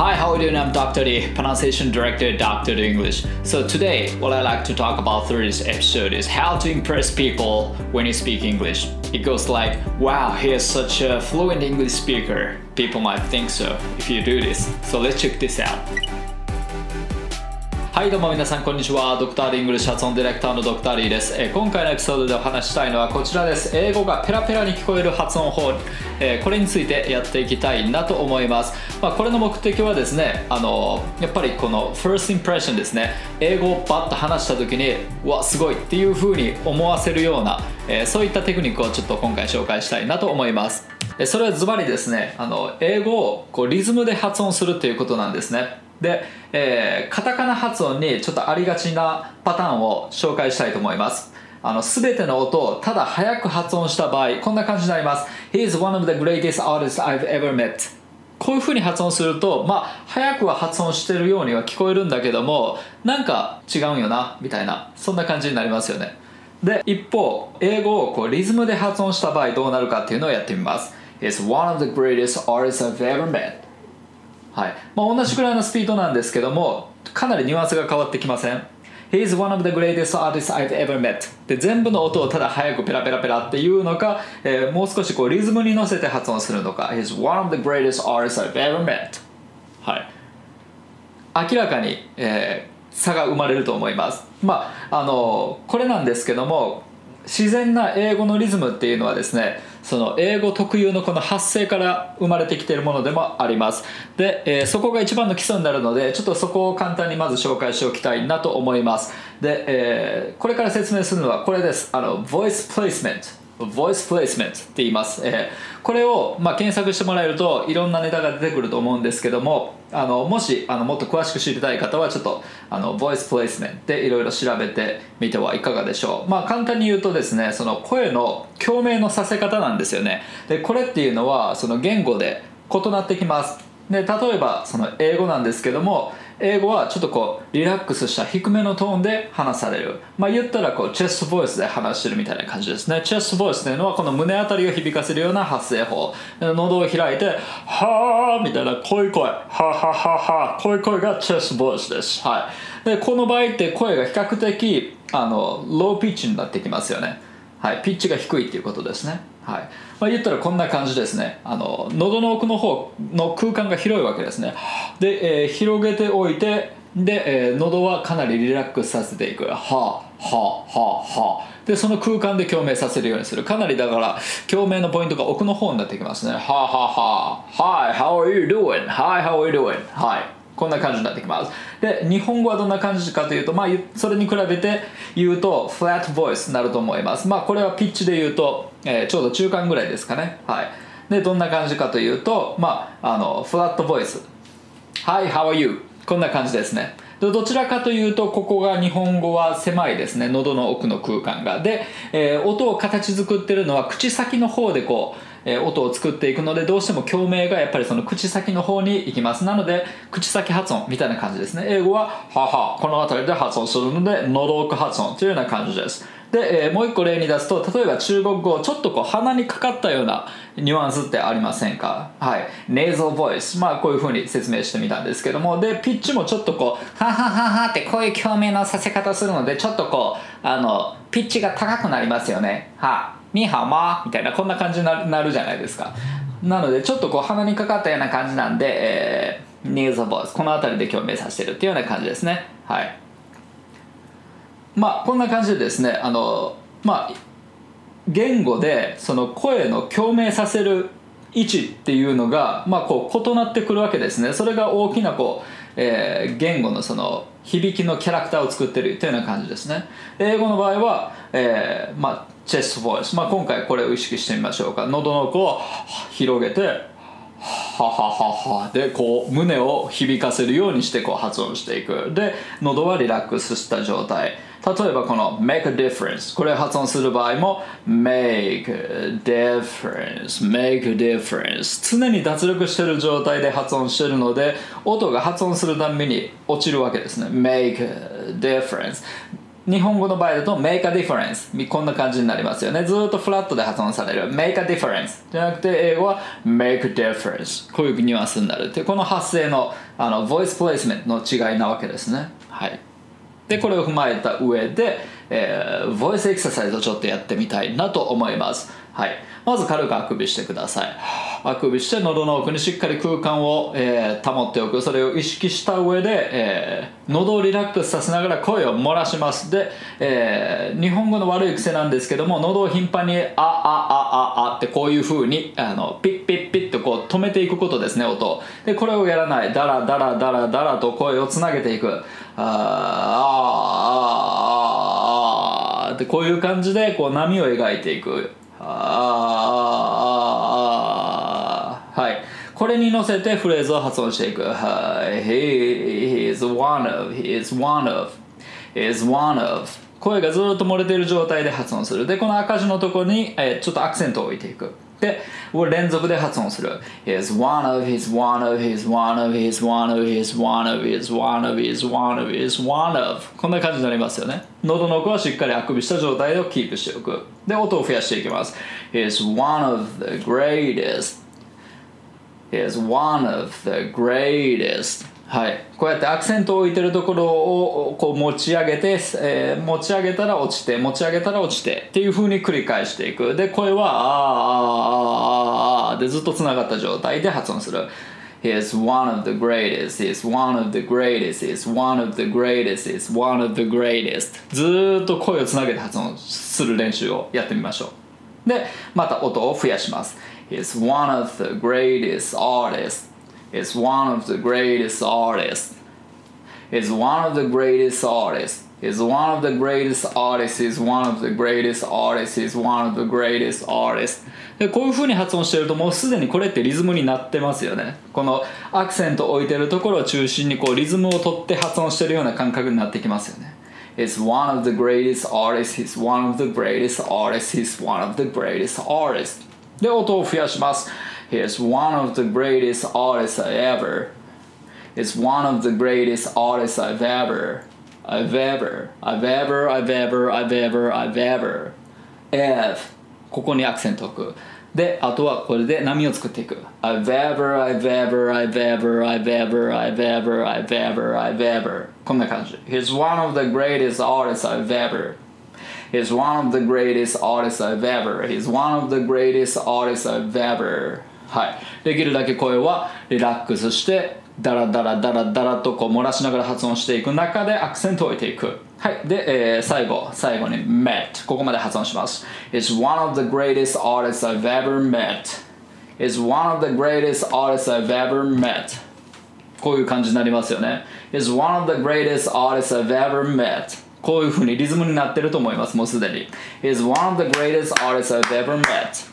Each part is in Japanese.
Hi, how are you doing? I'm Dr. D, pronunciation director, Dr. D English. So today, what I like to talk about through this episode is how to impress people when you speak English. It goes like, wow, he is such a fluent English speaker. People might think so if you do this. So let's check this out. はいどうも皆さんこんにちは。ドクター・リングルシャツオンディレクターのドクター・リーです、えー今回のエピソードでお話したいのはこちらです。英語がペラペラに聞こえる発音法、えーこれについてやっていきたいなと思います、まあ、これの目的はですねあのやっぱりこの first impression ですね。英語をバッと話した時にわすごいっていう風に思わせるような、えそういったテクニックをちょっと今回紹介したいなと思います。それはズバリですねあの英語をこうリズムで発音するっていうことなんですね。で、えーカタカナ発音にちょっとありがちなパターンを紹介したいと思います。あの全ての音をただ早く発音した場合こんな感じになります。He is one of the greatest artists I've ever met. こういう風に発音するとまあ早くは発音してるようには聞こえるんだけどもなんか違うんよなみたいなそんな感じになりますよね。で一方英語をこうリズムで発音した場合どうなるかっていうのをやってみます。He's one of the greatest artists I've ever met. はい。まあ、同じくらいのスピードなんですけどもかなりニュアンスが変わってきません。He is one of the greatest artists I've ever met. で全部の音をただ早くペラペラペラっていうのか、えーもう少しこうリズムに乗せて発音するのか。He is one of the greatest artists I've ever met. はい。明らかに、えー差が生まれると思います。まああのこれなんですけども自然な英語のリズムっていうのはですねその英語特有のこの発声から生まれてきているものでもあります。で、えーそこが一番の基礎になるのでちょっとそこを簡単にまず紹介しておきたいなと思います。で、えーこれから説明するのはこれです。あの voice placement voice placement って言います、えーこれを、まあ、検索してもらえるといろんなネタが出てくると思うんですけどもあのもしあのもっと詳しく知りたい方はちょっとあの voice placement でいろいろ調べてみてはいかがでしょう。まあ簡単に言うとですねその声の共鳴のさせ方なんですよね。でこれっていうのはその言語で異なってきます。で例えばその英語なんですけども英語はちょっとこうリラックスした低めのトーンで話される。まあ言ったらこうチェストボイスで話してるみたいな感じですね。チェストボイスというのはこの胸あたりを響かせるような発声法。喉を開いて「はあ」みたいな濃い声「はははは」こういう声がチェストボイスです。はい。でこの場合って声が比較的あのローピッチになってきますよね。はい、ピッチが低いっていうことですね、はい。まあ、言ったらこんな感じですね。あの喉の奥の方の空間が広いわけですね。で、えー広げておいてで、えー喉はかなりリラックスさせていく。はあはあはあは。あでその空間で共鳴させるようにする。かなりだから共鳴のポイントが奥の方になってきますね。はあはあは。あ Hi how are you doing? Hi how are you doing? はい。こんな感じになってきます。で日本語はどんな感じかというと、まあ、それに比べて言うとフラットボイスになると思います。まあこれはピッチで言うと、えーちょうど中間ぐらいですかね。はい。でどんな感じかというとまああのフラットボイス Hi, how are you? こんな感じですね。でどちらかというとここが日本語は狭いですね。喉の奥の空間が。で、えー音を形作ってるのは口先の方でこう、え音を作っていくのでどうしても共鳴がやっぱりその口先の方に行きます。なので口先発音みたいな感じですね。英語は「はは」この辺りで発音するので喉奥発音というような感じです。で、えーもう一個例に出すと例えば中国語ちょっとこう鼻にかかったようなニュアンスってありませんか？はい。ネーゾーボイスまあこういうふうに説明してみたんですけども。でピッチもちょっとこうははははってこういう共鳴のさせ方するのでちょっとこうあのピッチが高くなりますよね。はニーハマみたいなこんな感じになるじゃないですか。なのでちょっとこう鼻にかかったような感じなんで、えー、ネーゾーボイスこの辺りで共鳴させてるっていうような感じですね。はい。まあこんな感じでですねあのまあ言語でその声の共鳴させる位置っていうのが、まあ、こう異なってくるわけですね。それが大きなこう、えー言語のその響きのキャラクターを作ってるというような感じですね。英語の場合は、えーまあ、チェストボイス、まあ、今回これを意識してみましょうか。喉の奥を広げてははははでこう胸を響かせるようにしてこう発音していく。で喉はリラックスした状態。例えばこの make a difference これ発音する場合も make a difference make a difference 常に脱力してる状態で発音してるので音が発音するために落ちるわけですね。Make a difference 日本語の場合だと make a difference こんな感じになりますよね。ずっとフラットで発音される。make a difference じゃなくて英語は make a difference こういうニュアンスになるっていう。この発声のあのボイスプレイスメントの違いなわけですね。はい。でこれを踏まえた上で、えー、ボイスエクササイズをちょっとやってみたいなと思います。はい。まず軽くあくびしてください。あくびして喉の奥にしっかり空間を、えー、保っておく。それを意識した上で、えー、喉をリラックスさせながら声を漏らします。で、えー、日本語の悪い癖なんですけども喉を頻繁に「あああああ」ってこういう風にあのピッピッピッとこう止めていくことですね音でこれをやらない。ダラダラダラダラと声をつなげていく。あああああってこういう感じでこう波を描いていく。ああはい。これに乗せてフレーズを発音していく。はい。He is one of He is one of is one of 声がずっと漏れている状態で発音する。でこの赤字のところに、え、ちょっとアクセントを置いていく。で連続で発音する is one of his one of his one of his one of his one of his one of his one of his one of こんな感じになりますよね喉の奥はしっかりあくびした状態をキープしておくで音を増やしていきます is one of the greatest is one of the greatest はい、こうやってアクセントを置いてるところをこう持ち上げて、えー、持ち上げたら落ちて持ち上げたら落ちてっていう風に繰り返していく。で声は「あーあーあーあー」でずっとつながった状態で発音する。He is one of the greatest, he is one of the greatest, he is one of the greatest, he is one of the greatest. ずっと声をつなげて発音する練習をやってみましょう。でまた音を増やします。He is one of the greatest artists. Is one of the greatest artists. Is one of the greatest artists. Is one of the greatest artists. Is one of the greatest artists. Is one of the greatest artists. でこういう風に発音してるともうすでにこれってリズムになってますよねこのアクセントを置いてるところを中心にこうリズムを取って発音してるような感覚になってきますよね It's one of the greatest artists, he's one of the greatest artists, he's one of the greatest artists で音を増やします He is one of the greatest artists I ever. It's one of the greatest artists I've ever. I've ever. I've ever. I've ever. I've ever. I've ever. F ここにアクセントを置く。で、あとはこれで波を作っていく。I've ever, I've ever, I've ever, I've ever, I've ever, I've ever, I've ever. こんな感じ。He's one of the greatest artists I've ever. He's one of the greatest artists I've ever. He's one of the greatest artists I've ever. はい、できるだけ声はリラックスしてダラダラダラダラとこう漏らしながら発音していく中でアクセントを置いていくはいで、えー、最後最後に met ここまで発音します It's one of the greatest artists I've ever met It's one of the greatest artists I've ever met こういう感じになりますよね It's one of the greatest artists I've ever met こういう風にリズムになってると思いますもうすでに It's one of the greatest artists I've ever met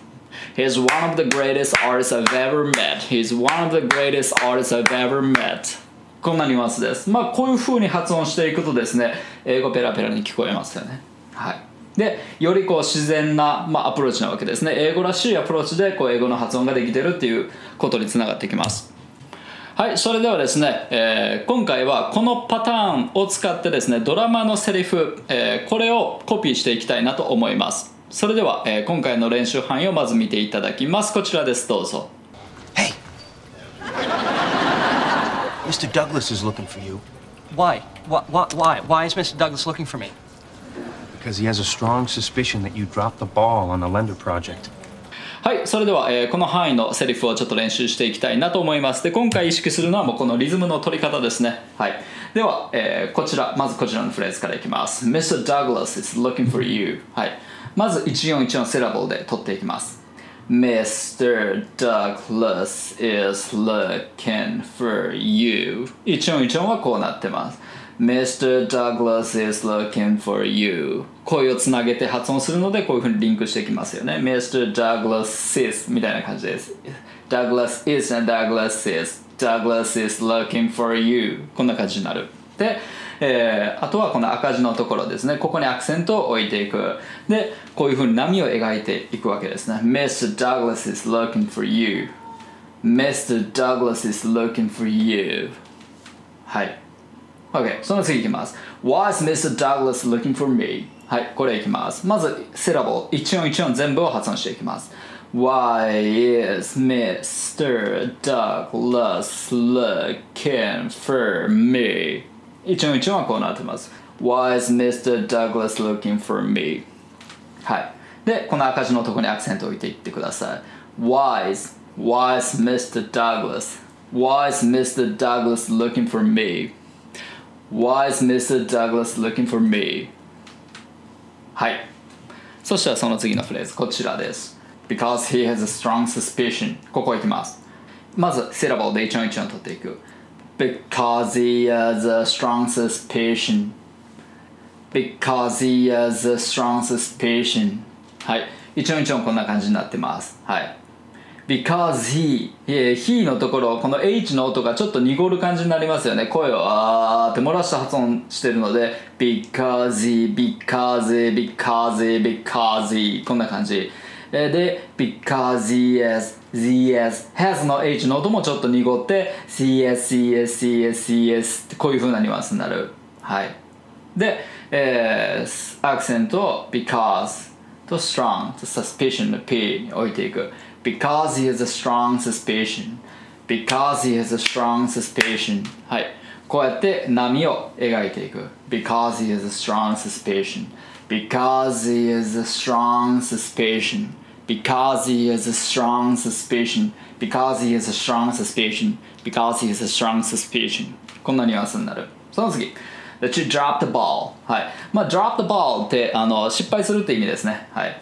He's one of the greatest artists I've ever met. He's one of the greatest artists I've ever met. こんなニュアンスです。まあこういう風に発音していくとですね、英語ペラペラに聞こえますよね。はい。で、よりこう自然な、まあ、アプローチなわけですね。英語らしいアプローチでこう英語の発音ができてるっていうことにつながってきます。はい、それではですね、えー、今回はこのパターンを使ってですね、ドラマのセリフ、えー、これをコピーしていきたいなと思います。それでは、えー、今回の練習範囲をまず見ていただきますこちらですどうぞ Hey Mr. Douglas is looking for you Why? Why? Why? Why is Mr. Douglas looking for me? Because he has a strong suspicion that you dropped the ball on the lender project はいそれでは、えー、この範囲のセリフをちょっと練習していきたいなと思いますで今回意識するのはもうこのリズムの取り方ですねはいでは、えー、こちらまずこちらのフレーズからいきます Mr. Douglas is looking for you はいまず141のセラボルで取っていきます Mr. Douglas is looking for you 141はこうなってます Mr. Douglas is looking for you 声をつなげて発音するのでこういうふうにリンクしていきますよね Mr. Douglas is みたいな感じです Douglas is and Douglas is Douglas is looking for you こんな感じになるでえー、あとはこの赤字のところですねここにアクセントを置いていくでこういうふうに波を描いていくわけですね Mr. Douglas is looking for you Mr. Douglas is looking for you はい OK その次いきます Why is Mr. Douglas looking for me? はいこれいきますまずセラボ1音1音全部を発音していきます Why is Mr. Douglas looking for me? 一音一音はこうなってます。Why is Mr. Douglas looking for me? はい。で、この赤字のところにアクセントを置いていってください。Why is, why is Mr. Douglas? Why is Mr. Douglas looking for me? Why is Mr. Douglas looking for me? はい。そしたらその次のフレーズ、こちらです。Because he has a strong suspicion. ここいきます。まず、セラボで一音一音取っていく。 Because he has a strong suspicion. Because he has a strong suspicion. はい。一音一音こんな感じになってます。はい。Because he, he のところ、この H の音がちょっと濁る感じになりますよね。声をあーって漏らした発音してるので、because he, because he, because he, because he こんな感じ。で、because he has, he has, has の H の音もちょっと濁って、cs, cs, cs, cs ってこういう風なニュアンスになる。はい。で、えーアクセントを because と strong と suspicion の P に置いていく because he has a strong suspicion because he has a strong suspicion はいこうやって波を描いていく because he has a strong suspicion because he has a strong suspicion because he has a strong suspicion because he has a strong suspicion because he has a strong suspicion こんなニュアンスになるその次 that you drop the ball はいまあ drop the ball ってあの失敗するって意味ですねはい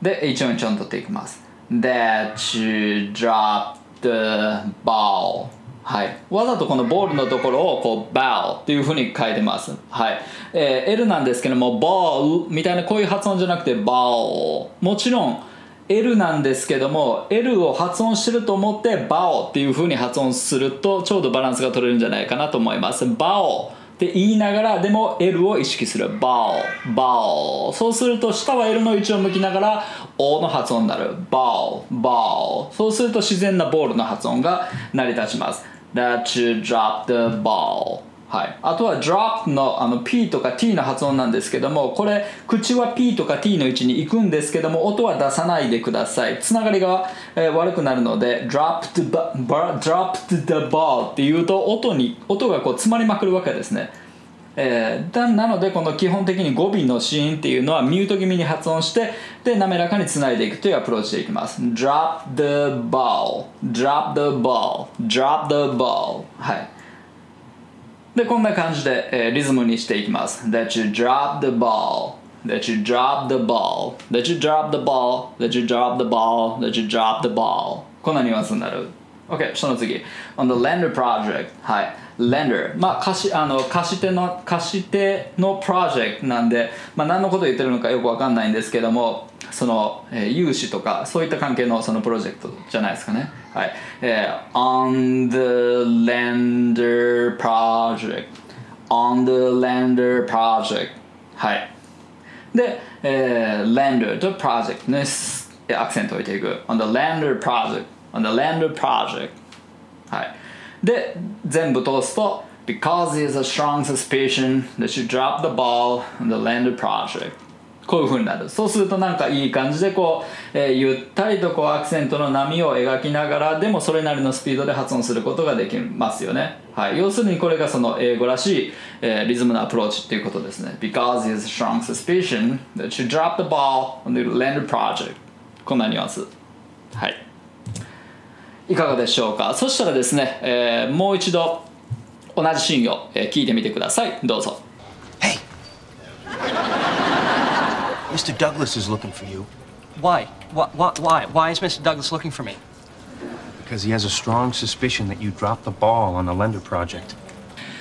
で一音一音取っていきます that you drop the ball はい、わざとこのボールのところをこう ball っていうふうに書いてます、はい。えー L なんですけども ball みたいなこういう発音じゃなくて ball もちろん L なんですけども L を発音してると思ってバオっていう風に発音するとちょうどバランスが取れるんじゃないかなと思います。バオって言いながらでも L を意識する。バオ。バオ。そうすると下は L の位置を向きながら O の発音になる。バオ。バオ。そうすると自然なボールの発音が成り立ちます。That you drop the ball. はい、あとは drop のあの P とか T の発音なんですけどもこれ口は P とか T の位置に行くんですけども音は出さないでください。つながりが、えー悪くなるので drop the, ba- ba- drop the ball っていうと音に音がこう詰まりまくるわけですね。えーだなのでこの基本的に語尾の子音っていうのはミュート気味に発音してで滑らかにつないでいくというアプローチでいきます drop the ball drop the ball drop the ball はいでこんな感じで、えーリズムにしていきます That you drop the ball That you drop the ball That you drop the ball That you drop the ball That you drop the ball こんなニュアンスになる OK その次 On the lender project はい lender. まあ貸しあの貸し手の貸し手のプロジェクトなんで、まあ、何のことを言ってるのかよくわかんないんですけどもその、えー融資とかそういった関係のそのプロジェクトじゃないですかね。はい、えー On the lender project. On the lender project. はい。で、えー lender と project ねアクセントを置いていく。On the lender project. On the lender project. はい。で全部通すと Because he has a strong suspicion that you dropped the ball on the lender project こういう風になるそうするとなんかいい感じでこう、えーゆったりとこうアクセントの波を描きながらでもそれなりのスピードで発音することができますよね、はい、要するにこれがその英語らしい、えーリズムのアプローチっていうことですね Because he has a strong suspicion that you dropped the ball on the lender project こんなニュアンスはいいかがでしょうかそしたらですね、えーもう一度同じシーンを、えー聞いてみてくださいどうぞ Hey! Mr. Douglas is looking for you Why? Why? Why? Why is Mr. Douglas looking for me? because he has a strong suspicion that you dropped the ball on the lender project.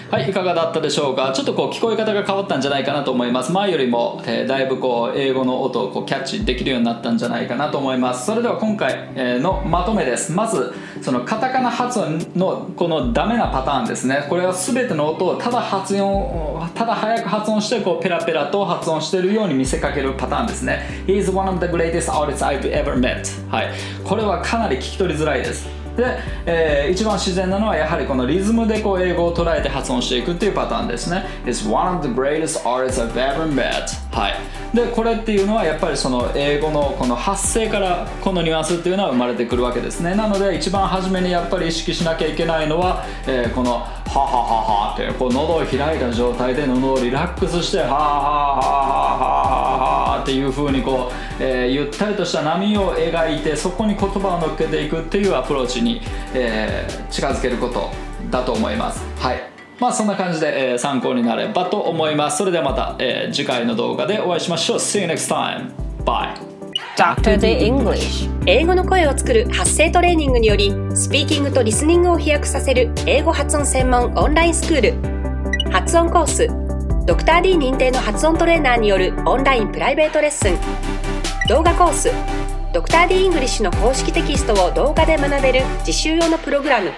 はいいかがだったでしょうか？ちょっとこう聞こえ方が変わったんじゃないかなと思います。前よりも、えーだいぶこう英語の音をこうキャッチできるようになったんじゃないかなと思います。それでは今回のまとめです。まずそのカタカナ発音のこのダメなパターンですね。これは全ての音をただ発音ただ早く発音してこうペラペラと発音しているように見せかけるパターンですね。He is one of the greatest artists I've ever met はい。これはかなり聞き取りづらいです。で、えー一番自然なのはやはりこのリズムでこう英語を捉えて発音していくっていうパターンですね。It's one of the greatest artists I've ever met. はい。でこれっていうのはやっぱりその英語のこの発声からこのニュアンスっていうのは生まれてくるわけですね。なので一番初めにやっぱり意識しなきゃいけないのは、えーこのははははってこう喉を開いた状態で喉をリラックスしてははははははっていう風にこう、えーゆったりとした波を描いてそこに言葉を乗っけていくっていうアプローチに、えー近づけることだと思います。はい。まあそんな感じで、えー参考になればと思います。それではまた、えー次回の動画でお会いしましょう。See you next time. Bye. Dr. The English. 英語の声を作る発声トレーニングによりスピーキングとリスニングを飛躍させる英語発音専門オンラインスクール。発音コースドクター d 認定の発音トレーナーによるオンラインプライベートレッスン。動画コース。ドクター d イングリッシュの公式テキストを動画で学べる実習用のプログラム。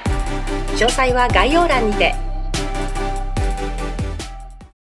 詳細は概要欄にて。